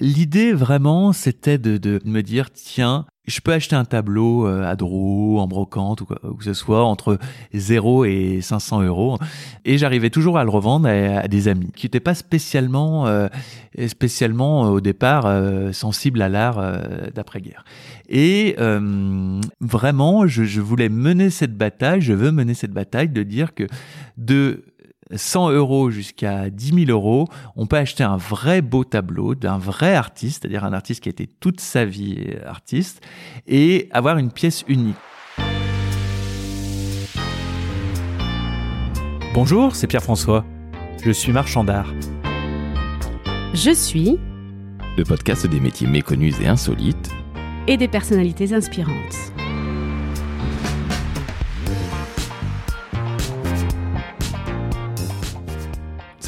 L'idée vraiment, c'était de, de me dire, tiens, je peux acheter un tableau euh, à Draw, en brocante ou, que ce soit entre 0 et 500 euros. Et j'arrivais toujours à le revendre à, des amis qui n'étaient pas spécialement, euh, spécialement au départ euh, sensibles à l'art d'après-guerre. Et vraiment, je, je voulais mener cette bataille, je veux mener cette bataille de dire que de 100 euros jusqu'à 10 000 euros, on peut acheter un vrai beau tableau d'un vrai artiste, c'est-à-dire un artiste qui a été toute sa vie artiste, et avoir une pièce unique. Bonjour, c'est Pierre-François. Je suis marchand d'art. Je suis le podcast des métiers méconnus et insolites et des personnalités inspirantes.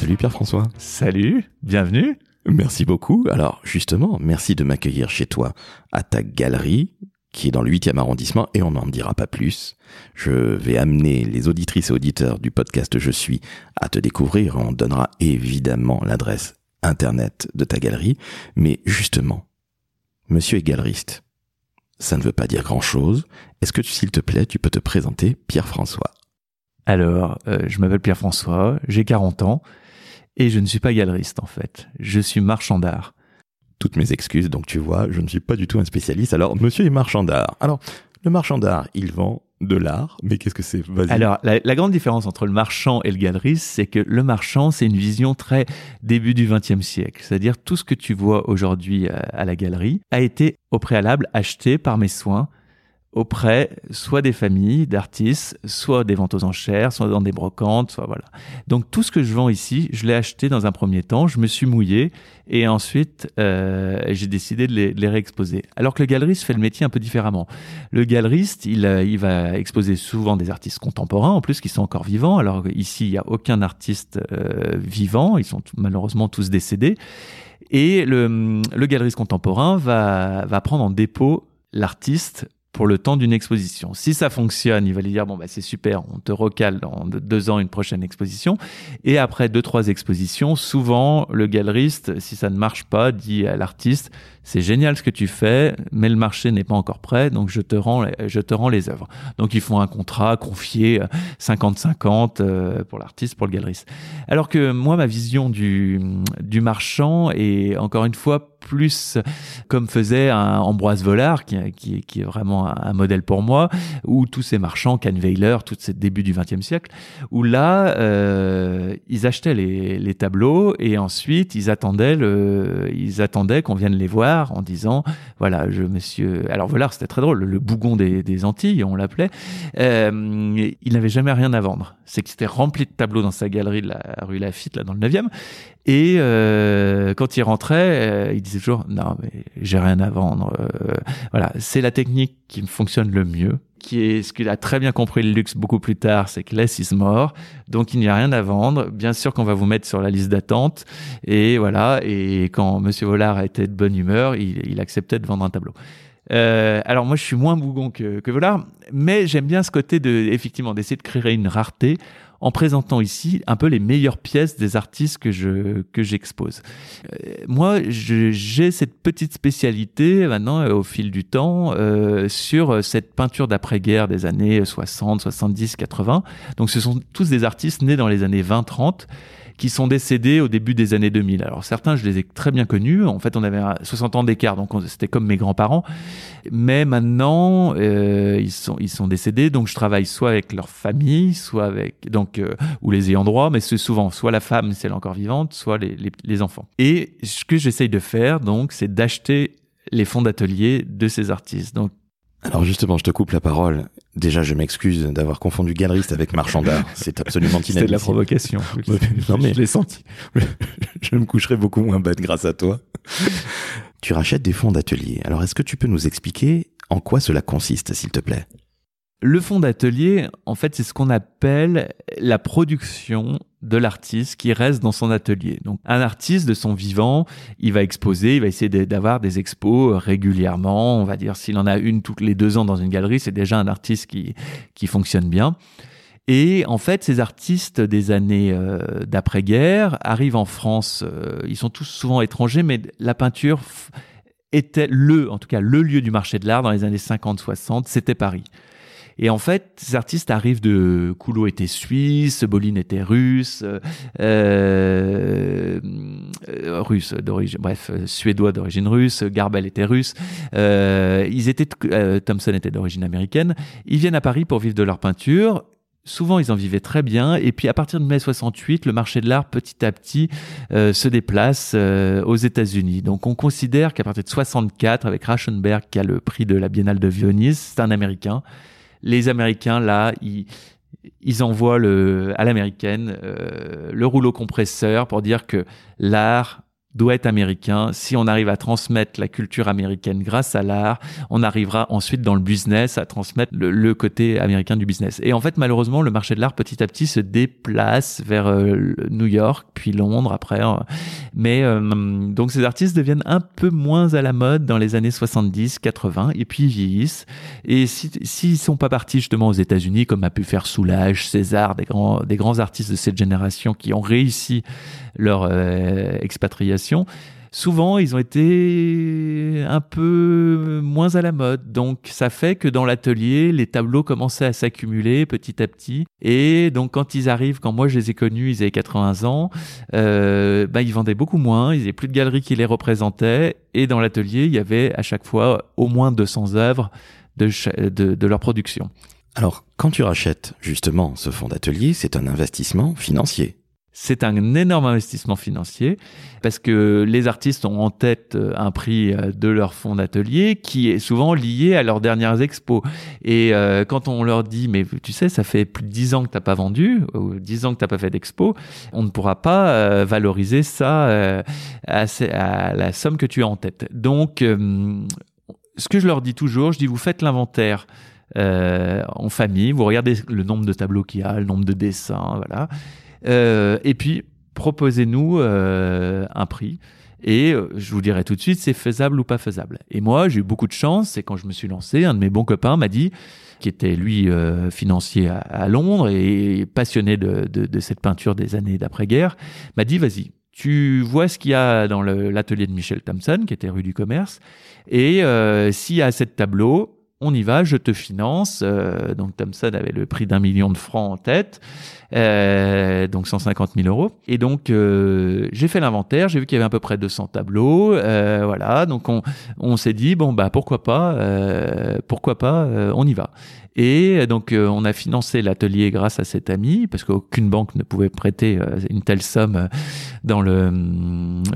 Salut Pierre-François. Salut, bienvenue. Merci beaucoup. Alors justement, merci de m'accueillir chez toi à ta galerie qui est dans le 8e arrondissement et on n'en dira pas plus. Je vais amener les auditrices et auditeurs du podcast Je suis à te découvrir. On donnera évidemment l'adresse internet de ta galerie. Mais justement, monsieur est galeriste. Ça ne veut pas dire grand chose. Est-ce que, s'il te plaît, tu peux te présenter Pierre-François? Alors, euh, je m'appelle Pierre-François, j'ai 40 ans. Et je ne suis pas galeriste en fait, je suis marchand d'art. Toutes mes excuses, donc tu vois, je ne suis pas du tout un spécialiste. Alors, monsieur est marchand d'art. Alors, le marchand d'art, il vend de l'art, mais qu'est-ce que c'est? Alors, la, grande différence entre le marchand et le galeriste, c'est que le marchand, c'est une vision très début du XXe siècle. C'est-à-dire tout ce que tu vois aujourd'hui à, à la galerie a été au préalable acheté par mes soins auprès soit des familles d'artistes, soit des ventes aux enchères, soit dans des brocantes, soit voilà. Donc tout ce que je vends ici, je l'ai acheté dans un premier temps, je me suis mouillé et ensuite euh, j'ai décidé de les, réexposer. Alors que le galeriste fait le métier un peu différemment. Le galeriste, il, euh, il va exposer souvent des artistes contemporains en plus qui sont encore vivants. Alors ici, il n'y a aucun artiste euh, vivant, ils sont malheureusement tous décédés. Et le, le galeriste contemporain va, va prendre en dépôt l'artiste pour le temps d'une exposition. Si ça fonctionne, il va lui dire bon bah c'est super, on te recale dans deux ans une prochaine exposition. Et après deux trois expositions, souvent le galeriste, si ça ne marche pas, dit à l'artiste c'est génial ce que tu fais, mais le marché n'est pas encore prêt, donc je te rends, je te rends les œuvres. Donc ils font un contrat confié 50-50 euh, pour l'artiste, pour le galeriste. Alors que moi, ma vision du, du marchand est encore une fois plus comme faisait un Ambroise Vollard, qui, qui, qui est vraiment un, modèle pour moi, ou tous ces marchands, Kahnweiler, tout ce début du XXe siècle, où là, euh, ils achetaient les, les, tableaux et ensuite ils attendaient, le, ils attendaient qu'on vienne les voir en disant voilà, je monsieur. Alors voilà, c'était très drôle, le bougon des, Antilles, on l'appelait. Euh, il n'avait jamais rien à vendre. C'est que c'était rempli de tableaux dans sa galerie de la rue Lafitte, là dans le 9e. Et euh, quand il rentrait, euh, il disait toujours non mais j'ai rien à vendre. voilà, c'est la technique qui me fonctionne le mieux qui ce qu'il a très bien compris le luxe beaucoup plus tard, c'est que less is more. Donc il n'y a rien à vendre. Bien sûr qu'on va vous mettre sur la liste d'attente. Et voilà. Et quand Monsieur Vollard était de bonne humeur, il, acceptait de vendre un tableau. Euh, alors moi je suis moins bougon que, que Vollard, mais j'aime bien ce côté de effectivement d'essayer de créer une rareté en présentant ici un peu les meilleures pièces des artistes que je que j'expose. Euh, moi, j'ai cette petite spécialité maintenant euh, au fil du temps euh, sur cette peinture d'après-guerre des années 60, 70, 80. Donc ce sont tous des artistes nés dans les années 20, 30 qui sont décédés au début des années 2000. Alors certains, je les ai très bien connus. En fait, on avait 60 ans d'écart, donc c'était comme mes grands-parents. Mais maintenant, euh, ils sont ils sont décédés, donc je travaille soit avec leur famille, soit avec donc euh, ou les ayants droit, mais c'est souvent soit la femme si elle est encore vivante, soit les, les, les enfants. Et ce que j'essaye de faire, donc, c'est d'acheter les fonds d'atelier de ces artistes. Donc alors justement, je te coupe la parole. Déjà, je m'excuse d'avoir confondu galeriste avec marchand d'art. C'est absolument inadmissible. C'était de la provocation. non mais je l'ai senti. je me coucherai beaucoup moins bête grâce à toi. tu rachètes des fonds d'atelier. Alors, est-ce que tu peux nous expliquer en quoi cela consiste, s'il te plaît? Le fond d'atelier, en fait, c'est ce qu'on appelle la production de l'artiste qui reste dans son atelier. Donc, un artiste de son vivant, il va exposer, il va essayer d'avoir des expos régulièrement. On va dire, s'il en a une toutes les deux ans dans une galerie, c'est déjà un artiste qui, qui fonctionne bien. Et en fait, ces artistes des années euh, d'après-guerre arrivent en France. euh, ils sont tous souvent étrangers, mais la peinture était le, en tout cas, le lieu du marché de l'art dans les années 50-60. C'était Paris. Et en fait, ces artistes arrivent de Coulot était suisse, Boline était russe, euh, euh, russe d'origine, bref, euh, suédois d'origine russe, Garbel était russe. Euh, ils étaient, euh, Thompson était d'origine américaine. Ils viennent à Paris pour vivre de leur peinture. Souvent, ils en vivaient très bien. Et puis, à partir de mai 68, le marché de l'art, petit à petit, euh, se déplace euh, aux États-Unis. Donc, on considère qu'à partir de 64, avec Rauschenberg, qui a le prix de la Biennale de Venise, c'est un Américain. Les Américains, là, ils, envoient à l'américaine euh, le rouleau compresseur pour dire que l'art doit être américain. Si on arrive à transmettre la culture américaine grâce à l'art, on arrivera ensuite dans le business à transmettre le, côté américain du business. Et en fait, malheureusement, le marché de l'art petit à petit se déplace vers euh, New York, puis Londres après. hein. Mais euh, donc ces artistes deviennent un peu moins à la mode dans les années 70, 80, et puis ils vieillissent. Et si- s'ils sont pas partis justement aux États-Unis, comme a pu faire Soulage, César, des grands, des grands artistes de cette génération qui ont réussi leur euh, expatriation, souvent ils ont été un peu moins à la mode. Donc ça fait que dans l'atelier, les tableaux commençaient à s'accumuler petit à petit. Et donc quand ils arrivent, quand moi je les ai connus, ils avaient 80 ans, euh, bah, ils vendaient beaucoup moins, ils n'avaient plus de galeries qui les représentaient. Et dans l'atelier, il y avait à chaque fois au moins 200 œuvres de, de leur production. Alors, quand tu rachètes justement ce fonds d'atelier, c'est un investissement financier. C'est un énorme investissement financier parce que les artistes ont en tête euh, un prix euh, de leur fonds d'atelier qui est souvent lié à leurs dernières expos. Et euh, quand on leur dit, mais tu sais, ça fait plus de 10 ans que t'as pas vendu, ou 10 ans que t'as pas fait d'expo, on ne pourra pas valoriser ça à, la somme que tu as en tête. Donc, ce que je leur dis toujours, je dis, vous faites l'inventaire en famille, vous regardez le nombre de tableaux qu'il y a, le nombre de dessins, voilà. Euh, et puis, proposez-nous euh, un prix. Et euh, je vous dirai tout de suite, c'est faisable ou pas faisable. Et moi, j'ai eu beaucoup de chance. C'est quand je me suis lancé, un de mes bons copains m'a dit, qui était lui financier à, Londres et passionné de, cette peinture des années d'après-guerre, m'a dit, vas-y, tu vois ce qu'il y a dans l'atelier de Michel Thompson, qui était rue du Commerce, et s'il y a de tableaux, on y va, je te finance. Euh, donc Thompson avait le prix d'un million de francs en tête, euh, donc 150 000 euros. Et donc euh, j'ai fait l'inventaire, j'ai vu qu'il y avait à peu près 200 tableaux, voilà. Donc on, on s'est dit bon bah pourquoi pas, pourquoi pas, on y va. Et donc euh, on a financé l'atelier grâce à cet ami parce qu'aucune banque ne pouvait prêter euh, une telle somme euh,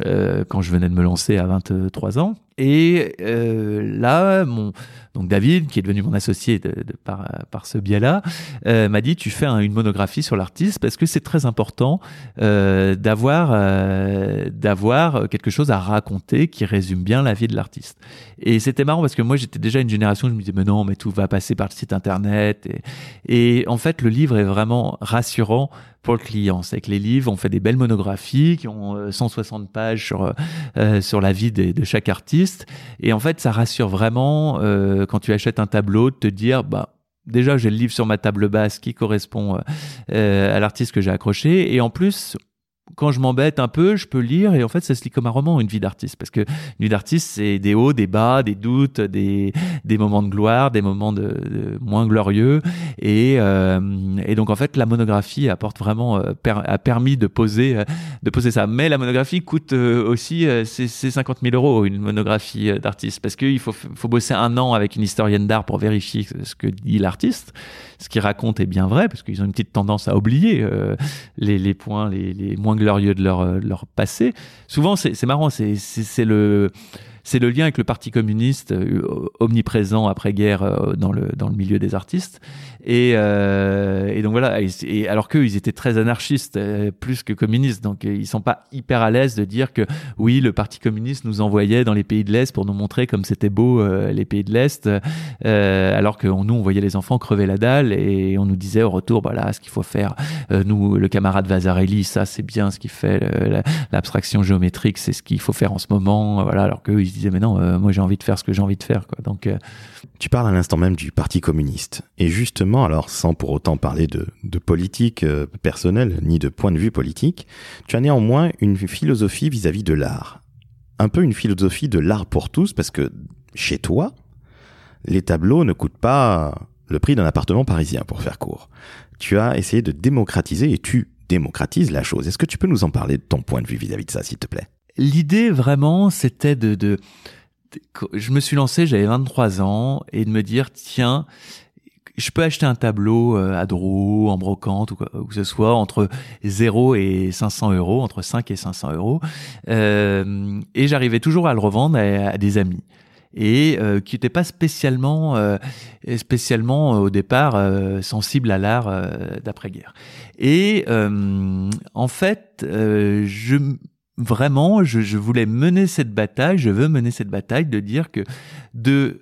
euh, quand je venais de me lancer à 23 ans. Et euh, là, mon donc David, qui est devenu mon associé par, ce biais-là, euh, m'a dit tu fais un- une monographie sur l'artiste parce que c'est très important euh, d'avoir euh, d'avoir quelque chose à raconter qui résume bien la vie de l'artiste. Et c'était marrant parce que moi j'étais déjà une génération, je me disais mais non, mais tout va passer par le site internet. Et, en fait le livre est vraiment rassurant pour le client. C'est que les livres, on fait des belles monographies qui ont euh, 160 pages sur euh, euh, sur la vie de chaque artiste. Et en fait, ça rassure vraiment euh, quand tu achètes un tableau de te dire bah déjà j'ai le livre sur ma table basse qui correspond euh, euh, à l'artiste que j'ai accroché et en plus quand je m'embête un peu, je peux lire et en fait ça se lit comme un roman, une vie d'artiste. Parce que une vie d'artiste, c'est des hauts, des bas, des doutes, des, des moments de gloire, des moments de, moins glorieux. Et, euh, et donc en fait la monographie apporte vraiment euh, a permis de poser euh, de poser ça. Mais la monographie coûte aussi c'est c'est 50 000 euros une monographie d'artiste parce qu'il faut faut bosser un an avec une historienne d'art pour vérifier ce que dit l'artiste. Ce qu'il raconte est bien vrai parce qu'ils ont une petite tendance à oublier les, les points les, les moins glorieux de leur, euh, leur passé. Souvent, c'est marrant, c'est le c'est le lien avec le Parti communiste euh, omniprésent après-guerre euh, dans le dans le milieu des artistes. Et, euh, donc voilà. Et, alors qu'eux, ils étaient très anarchistes, plus que communistes. Donc ils sont pas hyper à l'aise de dire que oui, le Parti communiste nous envoyait dans les pays de l'Est pour nous montrer comme c'était beau les pays de l'Est, alors que nous on voyait les enfants crever la dalle et on nous disait au retour, voilà, ce qu'il faut faire. Nous, le camarade Vasarely, ça c'est bien ce qu'il fait. L'abstraction géométrique, c'est ce qu'il faut faire en ce moment. Voilà, alors qu'eux, je disais mais non, euh, moi j'ai envie de faire ce que j'ai envie de faire. Quoi. Donc euh, tu parles à l'instant même du Parti communiste. Et justement, alors sans pour autant parler de, politique euh, personnelle ni de point de vue politique, tu as néanmoins une philosophie vis-à-vis de l'art. Un peu une philosophie de l'art pour tous, parce que chez toi, les tableaux ne coûtent pas le prix d'un appartement parisien, pour faire court. Tu as essayé de démocratiser et tu démocratises la chose. Est-ce que tu peux nous en parler de ton point de vue vis-à-vis de ça, s'il te plaît? L'idée vraiment, c'était de, de, Je me suis lancé, j'avais 23 ans, et de me dire, tiens, je peux acheter un tableau euh, à Drouot, en brocante, ou quoi que ce soit, entre 0 et 500 euros, entre 5 et 500 euros. Euh, et j'arrivais toujours à le revendre à des amis et euh, qui n'était pas spécialement, euh, spécialement euh, au départ sensible à l'art d'après-guerre. Et en fait, je vraiment, je, je voulais mener cette bataille, je veux mener cette bataille de dire que de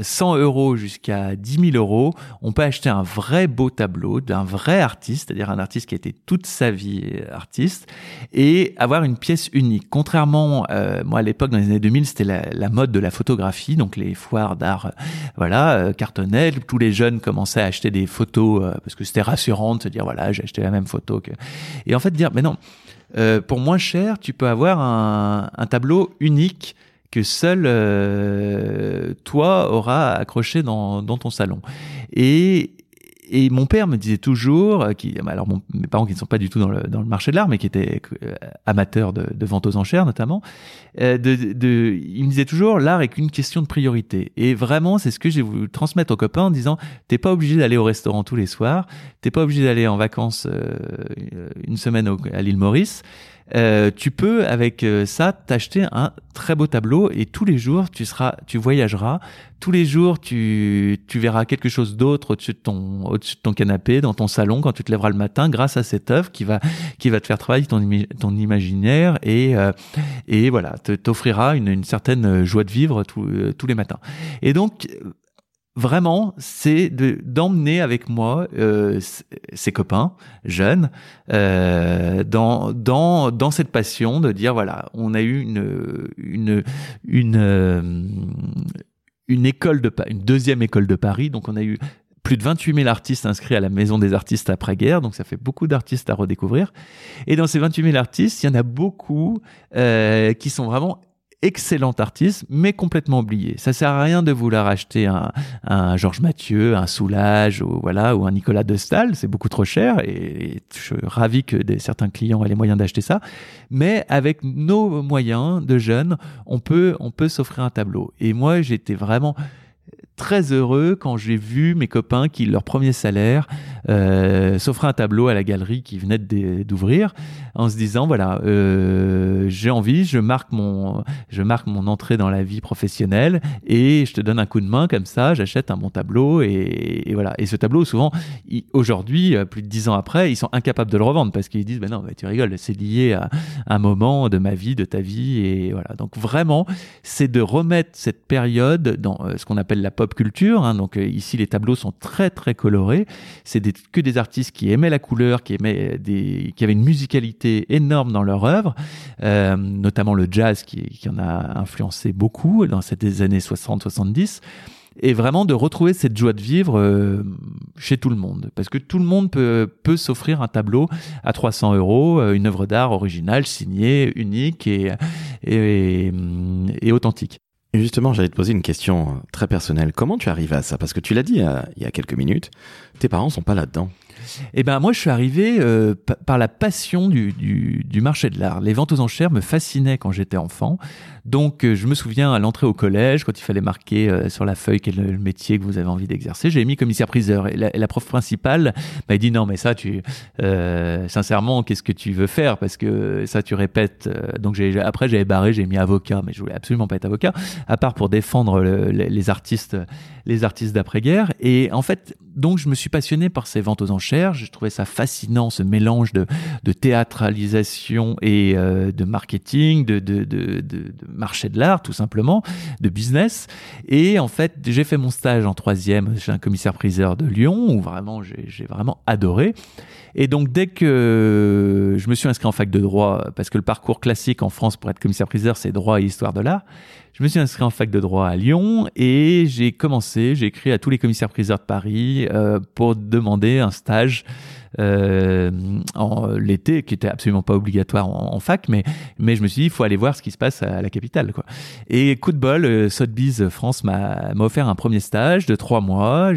100 euros jusqu'à 10 000 euros, on peut acheter un vrai beau tableau d'un vrai artiste, c'est-à-dire un artiste qui a été toute sa vie artiste, et avoir une pièce unique. Contrairement, euh, moi à l'époque dans les années 2000, c'était la, mode de la photographie, donc les foires d'art, euh, voilà, euh. Tous les jeunes commençaient à acheter des photos euh, parce que c'était rassurant de se dire voilà, j'ai acheté la même photo que. Et en fait dire mais non, pour moins cher, tu peux avoir un, tableau unique que seul euh, toi auras accroché dans, dans ton salon. Et, et mon père me disait toujours, euh, qui, alors mes parents qui ne sont pas du tout dans le, dans le marché de l'art, mais qui étaient euh, amateurs de, de, vente aux enchères notamment, euh, il me disait toujours, l'art est qu'une question de priorité. Et vraiment, c'est ce que j'ai voulu transmettre aux copains en disant, t'es pas obligé d'aller au restaurant tous les soirs, t'es pas obligé d'aller en vacances une semaine à l'île Maurice. Euh, tu peux avec euh, ça t'acheter un très beau tableau et tous les jours tu seras, tu voyageras. Tous les jours tu, tu verras quelque chose d'autre au-dessus de ton, au-dessus de ton canapé, dans ton salon quand tu te lèveras le matin, grâce à cette œuvre qui va, qui va te faire travailler ton, ton imaginaire et, euh, et voilà, t'offrira une, une certaine joie de vivre tous les matins. Et donc vraiment, c'est d'emmener avec moi euh, ses copains jeunes euh, dans dans dans cette passion de dire voilà, on a eu une une une euh, une école de une deuxième école de Paris, donc on a eu plus de 28 000 artistes inscrits à la Maison des artistes après-guerre, donc ça fait beaucoup d'artistes à redécouvrir. Et dans ces 28 000 artistes, il y en a beaucoup euh, qui sont vraiment excellent artiste, mais complètement oublié. Ça sert à rien de vouloir acheter un, un Georges Mathieu, un Soulage, ou voilà, ou un Nicolas de Stahl, c'est beaucoup trop cher, et, je suis ravi que des, certains clients aient les moyens d'acheter ça. Mais avec nos moyens de jeunes, on peut, on peut s'offrir un tableau. Et moi, j'étais vraiment très heureux quand j'ai vu mes copains qui, leur premier salaire, euh, s'offraient un tableau à la galerie qui venait d'ouvrir, en se disant voilà, euh, j'ai envie, je marque mon, je marque mon entrée dans la vie professionnelle et je te donne un coup de main comme ça, j'achète un bon tableau et, voilà. Et ce tableau, souvent, aujourd'hui, euh, plus de dix ans après, ils sont incapables de le revendre parce qu'ils disent ben non, tu rigoles, c'est lié à un moment de ma vie, de ta vie et voilà. Donc vraiment, c'est de remettre cette période dans euh, ce qu'on appelle la pop culture. Hein. donc euh, ici, les tableaux sont très très colorés. C'est que des artistes qui aimaient la couleur, qui aimaient des, qui avaient une musicalité énorme dans leur œuvre, euh, notamment le jazz qui, en a influencé beaucoup dans ces années 60-70 et vraiment de retrouver cette joie de vivre euh, chez tout le monde. Parce que tout le monde peut, peut s'offrir un tableau à 300 euros, une œuvre d'art originale, signée, unique et, et, et authentique. Justement, j'allais te poser une question euh, très personnelle. Comment tu arrives à ça? Parce que tu l'as dit euh, il y a quelques minutes, tes parents sont pas là-dedans. Eh ben moi je suis arrivé euh, par la passion du, du, marché de l'art. Les ventes aux enchères me fascinaient quand j'étais enfant. Donc euh, je me souviens à l'entrée au collège quand il fallait marquer euh, sur la feuille quel le métier que vous avez envie d'exercer, j'ai mis commissaire priseur et la, prof principale m'a dit non mais ça tu sincèrement qu'est-ce que tu veux faire? Parce que ça tu répètes. donc j'ai après j'avais barré j'ai mis avocat mais je voulais absolument pas être avocat à part pour défendre les artistes les artistes d'après-guerre et en fait donc je me suis passionné par ces ventes aux enchères je trouvais ça fascinant, ce mélange de, théâtralisation et euh, de marketing, de, de, marché de l'art, tout simplement, de business. Et en fait, j'ai fait mon stage en troisième chez un commissaire-priseur de Lyon, où vraiment j'ai vraiment adoré. Et donc dès que je me suis inscrit en fac de droit, parce que le parcours classique en France pour être commissaire-priseur, c'est droit et histoire de l'art, je me suis inscrit en fac de droit à Lyon et j'ai commencé, j'ai écrit à tous les commissaires-priseurs de Paris euh, pour demander un stage euh, en l'été, qui était absolument pas obligatoire en, fac, mais mais je me suis dit il faut aller voir ce qui se passe à la capitale quoi. Et coup de bol, euh, Sotheby's France m'a offert un premier stage de trois mois.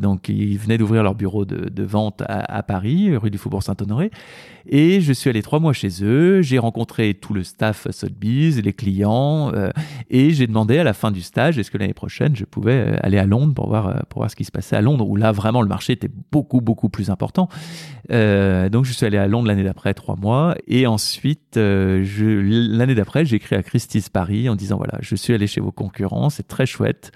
Donc ils venaient d'ouvrir leur bureau de, vente à, Paris, rue du Faubourg Saint-Honoré, et je suis allé trois mois chez eux. J'ai rencontré tout le staff Sotheby's, les clients, et j'ai demandé à la fin du stage est-ce que l'année prochaine je pouvais euh, aller à Londres pour voir pour voir ce qui se passait à Londres où là vraiment le marché était beaucoup beaucoup plus important. Euh, donc je suis allé à Londres l'année d'après, trois mois, et ensuite euh, l'année d'après, j'ai écrit à Christie's Paris en disant voilà, je suis allé chez vos concurrents, c'est très chouette.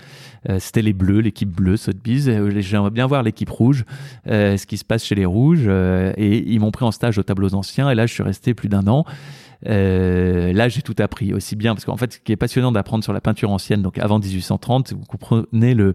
Euh, C'était les Bleus, l'équipe bleue, Sotheby's. Euh, j'aimerais bien voir l'équipe rouge, euh, ce qui se passe chez les rouges. et ils m'ont pris en stage aux tableaux anciens, et là je suis resté plus d'un an. Euh, là, j'ai tout appris aussi bien parce qu'en fait, ce qui est passionnant d'apprendre sur la peinture ancienne, donc avant 1830, vous comprenez le,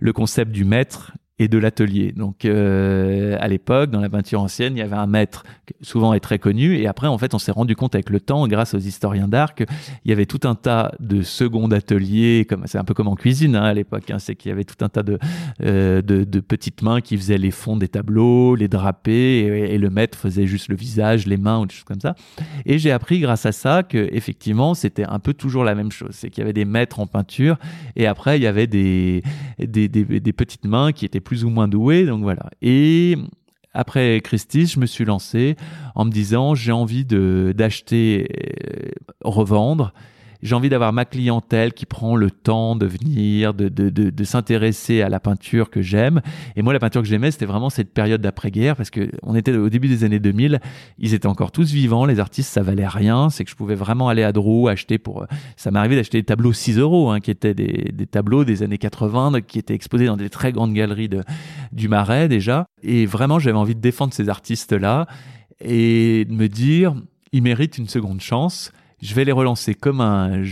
le concept du maître et de l'atelier. Donc euh, à l'époque, dans la peinture ancienne, il y avait un maître souvent est très connu, et après en fait, on s'est rendu compte avec le temps, grâce aux historiens d'art, qu'il y avait tout un tas de second ateliers, comme c'est un peu comme en cuisine hein, à l'époque, hein, c'est qu'il y avait tout un tas de, euh, de, de petites mains qui faisaient les fonds des tableaux, les drapés, et, le maître faisait juste le visage, les mains ou des choses comme ça. Et j'ai appris grâce à ça que effectivement, c'était un peu toujours la même chose, c'est qu'il y avait des maîtres en peinture, et après il y avait des, des petites mains qui étaient plus ou moins doué, donc voilà. Et après Christie, je me suis lancé en me disant j'ai envie d'acheter, euh, revendre j'ai envie d'avoir ma clientèle qui prend le temps de venir, de, de, de, s'intéresser à la peinture que j'aime. Et moi, la peinture que j'aimais, c'était vraiment cette période d'après-guerre, parce que on était au début des années 2000, ils étaient encore tous vivants, les artistes, ça valait rien. C'est que je pouvais vraiment aller à Drou, acheter pour... Ça m'arrivait d'acheter des tableaux 6 euros, hein, qui étaient des, des tableaux des années 80, qui étaient exposés dans des très grandes galeries de, du Marais déjà. Et vraiment, j'avais envie de défendre ces artistes-là et de me dire, ils méritent une seconde chance je vais les relancer comme un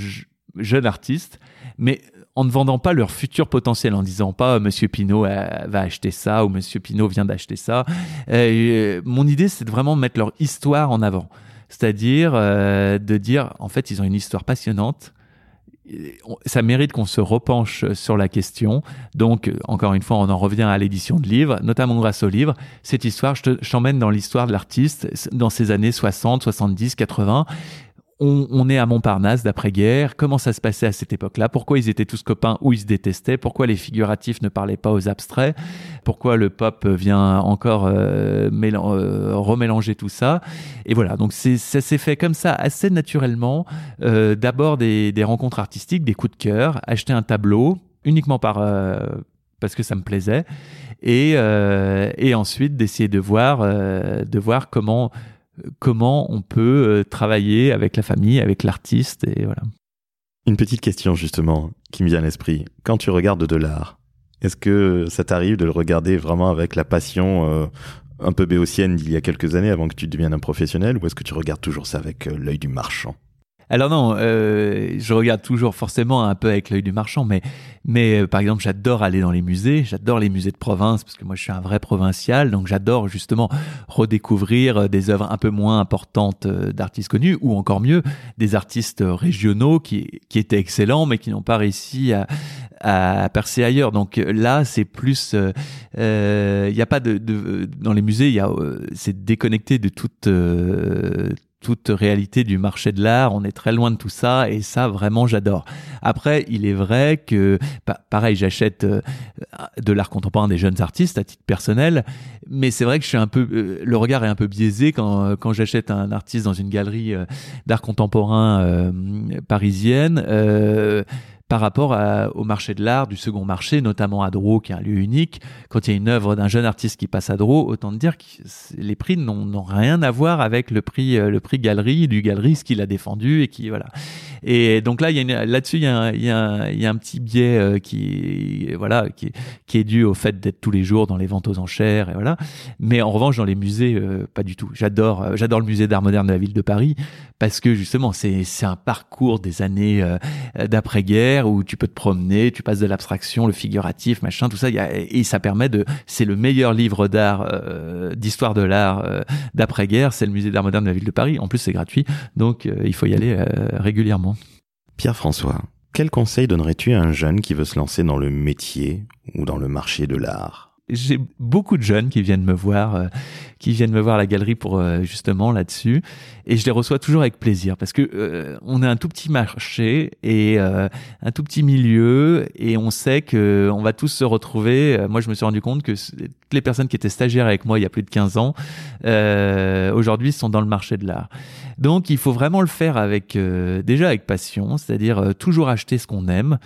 jeune artiste, mais en ne vendant pas leur futur potentiel, en disant pas Monsieur Pinot euh, va acheter ça ou Monsieur Pinot vient d'acheter ça. Euh, mon idée, c'est de vraiment mettre leur histoire en avant, c'est-à-dire euh, de dire en fait ils ont une histoire passionnante. Ça mérite qu'on se repenche sur la question. Donc, encore une fois, on en revient à l'édition de livres, notamment grâce au livre. Cette histoire, je t'emmène dans l'histoire de l'artiste dans ces années 60, 70, 80 on, est à Montparnasse d'après-guerre, comment ça se passait à cette époque-là, pourquoi ils étaient tous copains ou ils se détestaient, pourquoi les figuratifs ne parlaient pas aux abstraits, pourquoi le pop vient encore euh, euh, remélanger tout ça? Et voilà, donc ça s'est fait comme ça assez naturellement. Euh, d'abord des, rencontres artistiques, des coups de cœur, acheter un tableau uniquement par parce que ça me plaisait. Et, et ensuite d'essayer de de voir comment comment on peut euh, travailler avec la famille, avec l'artiste et voilà. Une petite question justement qui me vient à l'esprit. Quand tu regardes de l'art, est-ce que ça t'arrive de le regarder vraiment avec la passion euh, un peu béotienne d'il y a quelques années avant que tu deviennes un professionnel ou est-ce que tu regardes toujours ça avec euh, l'œil du marchand? Alors non, euh, je regarde toujours forcément un peu avec l'œil du marchand, mais mais euh, par exemple j'adore aller dans les musées, j'adore les musées de province parce que moi je suis un vrai provincial, donc j'adore justement redécouvrir euh, des œuvres un peu moins importantes d'artistes connus ou encore mieux des artistes régionaux qui qui étaient excellents mais qui n'ont pas réussi à, à percer ailleurs. Donc là, c'est plus, il n'y a pas de, de, dans les musées, il y a, c'est déconnecté de toute toute réalité du marché de l'art. On est très loin de tout ça et ça vraiment j'adore. Après, il est vrai que pareil, j'achète euh, de l'art contemporain des jeunes artistes à titre personnel, mais c'est vrai que je suis un peu euh, le regard est un peu biaisé quand quand j'achète un artiste dans une galerie euh, d'art contemporain parisienne par rapport au marché de l'art, du second marché, notamment à Dro, qui est un lieu unique. Quand il y a une œuvre d'un jeune artiste qui passe à Dro, autant dire que les prix n'ont rien à voir avec le prix, euh, le prix galerie du galeriste qui l'a défendu et qui voilà. Et donc là, il y a là-dessus, il y a, un, il petit biais euh, qui, voilà, qui est dû au fait d'être tous les jours dans les ventes aux enchères et voilà. Mais en revanche, dans les musées, euh, pas du tout. J'adore, j'adore le musée d'art moderne de la ville de Paris parce que justement, c'est c'est un parcours des années d'après-guerre Où tu peux te promener, tu passes de l'abstraction, le figuratif, machin, tout ça. Et ça permet de. C'est le meilleur livre d'art, euh, d'histoire de l'art euh, d'après-guerre. C'est le musée d'art moderne de la ville de Paris. En plus, c'est gratuit, donc euh, il faut y aller régulièrement. Pierre-François, quel conseil donnerais-tu à un jeune qui veut se lancer dans le métier ou dans le marché de l'art? J'ai beaucoup de jeunes qui viennent me voir, euh, qui viennent me voir à la galerie pour euh, justement là-dessus, et je les reçois toujours avec plaisir parce que euh, on est un tout petit marché et un tout petit milieu, et on sait que on va tous se retrouver. Moi, je me suis rendu compte que toutes les personnes qui étaient stagiaires avec moi il y a plus de 15 ans, aujourd'hui sont dans le marché de l'art. Donc, il faut vraiment le faire avec déjà avec passion, c'est-à-dire toujours acheter ce qu'on aime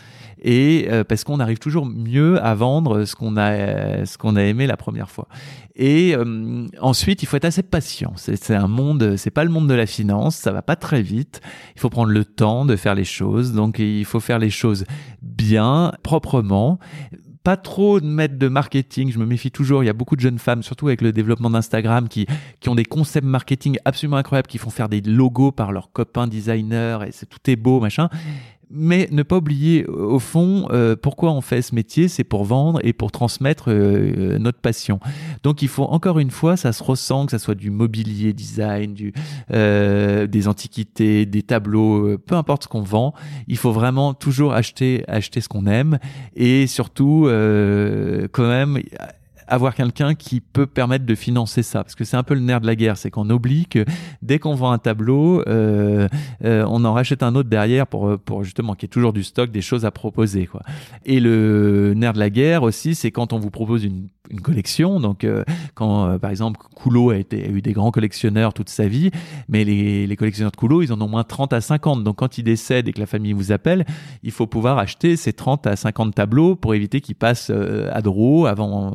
et euh, parce qu'on arrive toujours mieux à vendre ce qu'on a ce qu'on a aimé la première fois. Et euh, ensuite, il faut être assez patient. C'est un monde, c'est pas le monde de la finance, ça va pas très vite. Il faut prendre le temps de faire les choses. Donc, il faut faire les choses bien, proprement pas trop de mettre de marketing. Je me méfie toujours. Il y a beaucoup de jeunes femmes, surtout avec le développement d'Instagram, qui, qui ont des concepts marketing absolument incroyables, qui font faire des logos par leurs copains designers et c'est tout est beau, machin. Mais ne pas oublier, au fond, euh, pourquoi on fait ce métier, c'est pour vendre et pour transmettre euh, notre passion. Donc il faut encore une fois, ça se ressent, que ça soit du mobilier, design, du, euh, des antiquités, des tableaux, peu importe ce qu'on vend, il faut vraiment toujours acheter, acheter ce qu'on aime et surtout quand même avoir quelqu'un qui peut permettre de financer ça. Parce que c'est un peu le nerf de la guerre, c'est qu'on oublie que dès qu'on vend un tableau, euh, euh, on en rachète un autre derrière pour, pour justement qu'il y ait toujours du stock, des choses à proposer. Quoi. Et le nerf de la guerre aussi, c'est quand on vous propose une une collection. Donc, euh, quand euh, par exemple Coulot a, été, a eu des grands collectionneurs toute sa vie, mais les, les, collectionneurs de Coulot, ils en ont moins 30 à 50. Donc, quand ils décèdent et que la famille vous appelle, il faut pouvoir acheter ces 30 à 50 tableaux pour éviter qu'ils passent euh, à Dro avant,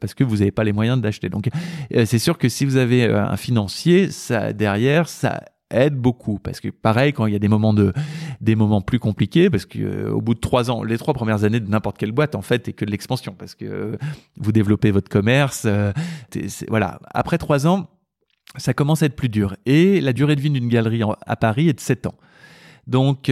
parce que vous n'avez pas les moyens d'acheter. Donc, c'est sûr que si vous avez un financier, ça derrière, ça aide beaucoup. Parce que pareil quand il y a des moments de des moments plus compliqués parce que euh, au bout de trois ans les trois premières années de n'importe quelle boîte en fait est que de l'expansion. Parce que euh, vous développez votre commerce euh, voilà. Après trois ans ça commence à être plus dur. Et la durée de vie d'une galerie à Paris est de sept ans donc,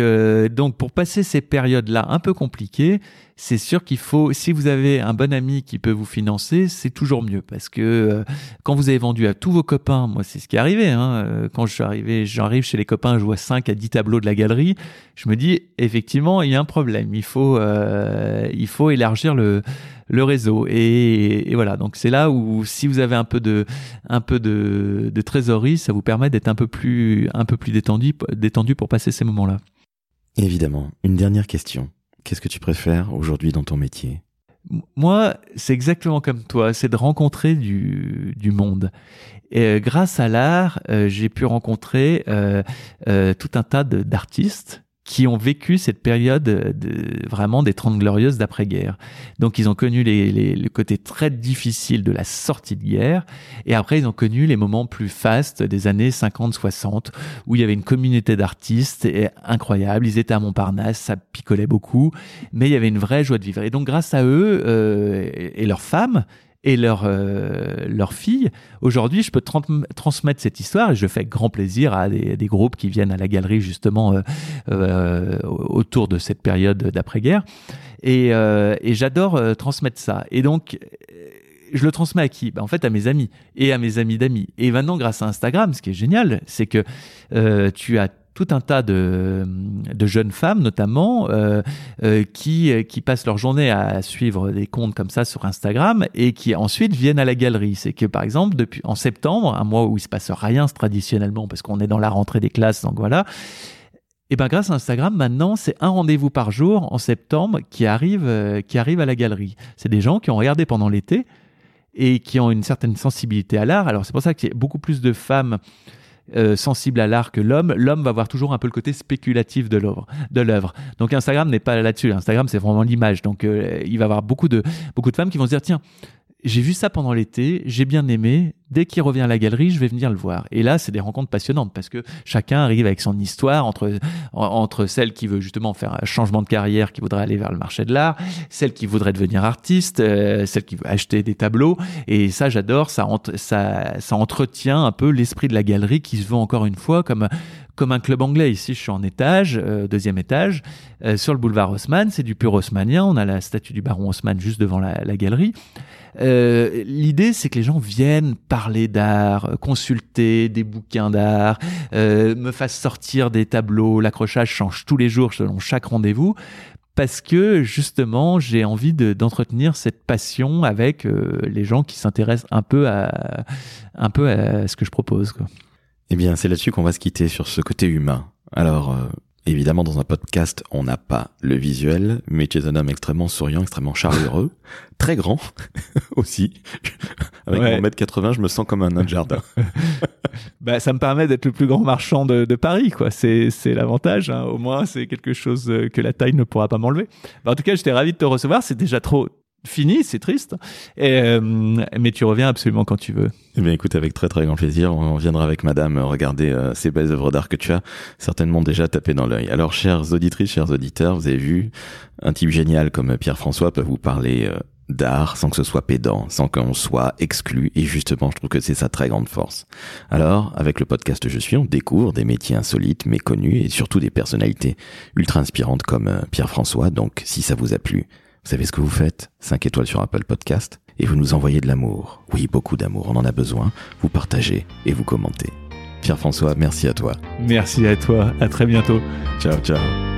donc pour passer ces périodes-là un peu compliquées, c'est sûr qu'il faut, si vous avez un bon ami qui peut vous financer, c'est toujours mieux. Parce que euh, quand vous avez vendu à tous vos copains, moi c'est ce qui est arrivé, hein, euh, quand je suis arrivé, j'arrive chez les copains, je vois 5 à 10 tableaux de la galerie, je me dis effectivement il y a un problème, il faut, euh, il faut élargir le, le réseau. Et, et voilà. Donc c'est là où si vous avez un peu de un peu de, de trésorerie ça vous permet d'être un peu plus un peu plus détendu détendu pour passer ces moments là évidemment. Une dernière question. Qu'est-ce que tu préfères aujourd'hui dans ton métier? Moi, c'est exactement comme toi, c'est de rencontrer du, du monde. Et euh, grâce à l'art, euh, j'ai pu rencontrer euh, tout un tas d'artistes qui ont vécu cette période de, vraiment des Trente Glorieuses d'après-guerre. Donc ils ont connu les, les, le côté très difficile de la sortie de guerre, et après ils ont connu les moments plus fastes des années 50-60, où il y avait une communauté d'artistes incroyable, ils étaient à Montparnasse, ça picolait beaucoup, mais il y avait une vraie joie de vivre. Et donc grâce à eux euh, et leurs femmes, et leur, euh, leur fille. Aujourd'hui, je peux transmettre cette histoire et je fais grand plaisir à des, groupes qui viennent à la galerie justement euh, euh autour de cette période d'après-guerre. Et, euh, j'adore transmettre ça. Et donc, je le transmets à qui? Ben, En fait, à mes amis et à mes amis d'amis. Et maintenant, grâce à Instagram, ce qui est génial, c'est que tu as tout un tas de, de jeunes femmes notamment euh, euh, qui, qui passent leur journée à suivre des comptes comme ça sur Instagram et qui ensuite viennent à la galerie. C'est que par exemple depuis en septembre, un mois où il se passe rien traditionnellement parce qu'on est dans la rentrée des classes, donc voilà. Et ben grâce à Instagram, maintenant, c'est un rendez-vous par jour en septembre qui arrive, euh, qui arrive à la galerie. C'est des gens qui ont regardé pendant l'été et qui ont une certaine sensibilité à l'art. Alors c'est pour ça qu'il y a beaucoup plus de femmes euh, sensible à l'art que l'homme, l'homme va voir toujours un peu le côté spéculatif de l'œuvre. De l'œuvre. Donc Instagram n'est pas là-dessus. Instagram, c'est vraiment l'image. Donc euh, il va y avoir beaucoup de beaucoup de femmes qui vont se dire tiens, j'ai vu ça pendant l'été, j'ai bien aimé. Dès qu'il revient à la galerie, je vais venir le voir. Et là, c'est des rencontres passionnantes parce que chacun arrive avec son histoire entre, entre celle qui veut justement faire un changement de carrière, qui voudrait aller vers le marché de l'art, celle qui voudrait devenir artiste, euh, celle qui veut acheter des tableaux. Et ça, j'adore. Ça, ça, ça entretient un peu l'esprit de la galerie qui se veut encore une fois comme comme un club anglais. Ici, je suis en étage, euh, deuxième étage, euh, sur le boulevard Haussmann. C'est du pur haussmannien. On a la statue du baron Haussmann juste devant la, galerie. Euh, L'idée, c'est que les gens viennent parler d'art, consulter des bouquins d'art, euh, me fassent sortir des tableaux. L'accrochage change tous les jours selon chaque rendez-vous parce que justement j'ai envie d'entretenir cette passion avec euh, les gens qui s'intéressent un peu à un peu à ce que je propose. Eh bien, c'est là-dessus qu'on va se quitter sur ce côté humain. Alors, euh, évidemment, dans un podcast, on n'a pas le visuel, mais tu es un homme extrêmement souriant, extrêmement chaleureux, très grand aussi. Avec mon mètre 80, je me sens comme un nain de jardin. bah, ça me permet d'être le plus grand marchand de, de Paris, quoi. C'est, c'est l'avantage. Hein. Au moins, c'est quelque chose euh, que la taille ne pourra pas m'enlever. Bah, en tout cas, j'étais ravi de te recevoir. C'est déjà trop fini, c'est triste. Euh, mais tu reviens absolument quand tu veux. Eh écoute, avec très très grand plaisir, on viendra avec Madame regarder euh, ces belles œuvres d'art que tu as certainement déjà tapé dans l'œil. Alors, chères auditrices, chers auditeurs, vous avez vu, un type génial comme Pierre-François peut vous parler euh, d'art sans que ce soit pédant, sans qu'on soit exclu. Et justement, je trouve que c'est sa très grande force. Alors, avec le podcast Je suis, on découvre des métiers insolites, méconnus et surtout des personnalités ultra inspirantes comme Pierre-François. Donc, si ça vous a plu, vous savez ce que vous faites? 5 étoiles sur Apple Podcast et vous nous envoyez de l'amour. Oui, beaucoup d'amour, on en a besoin. Vous partagez et vous commentez. Pierre-François, merci à toi. Merci à toi. À très bientôt. Ciao, ciao.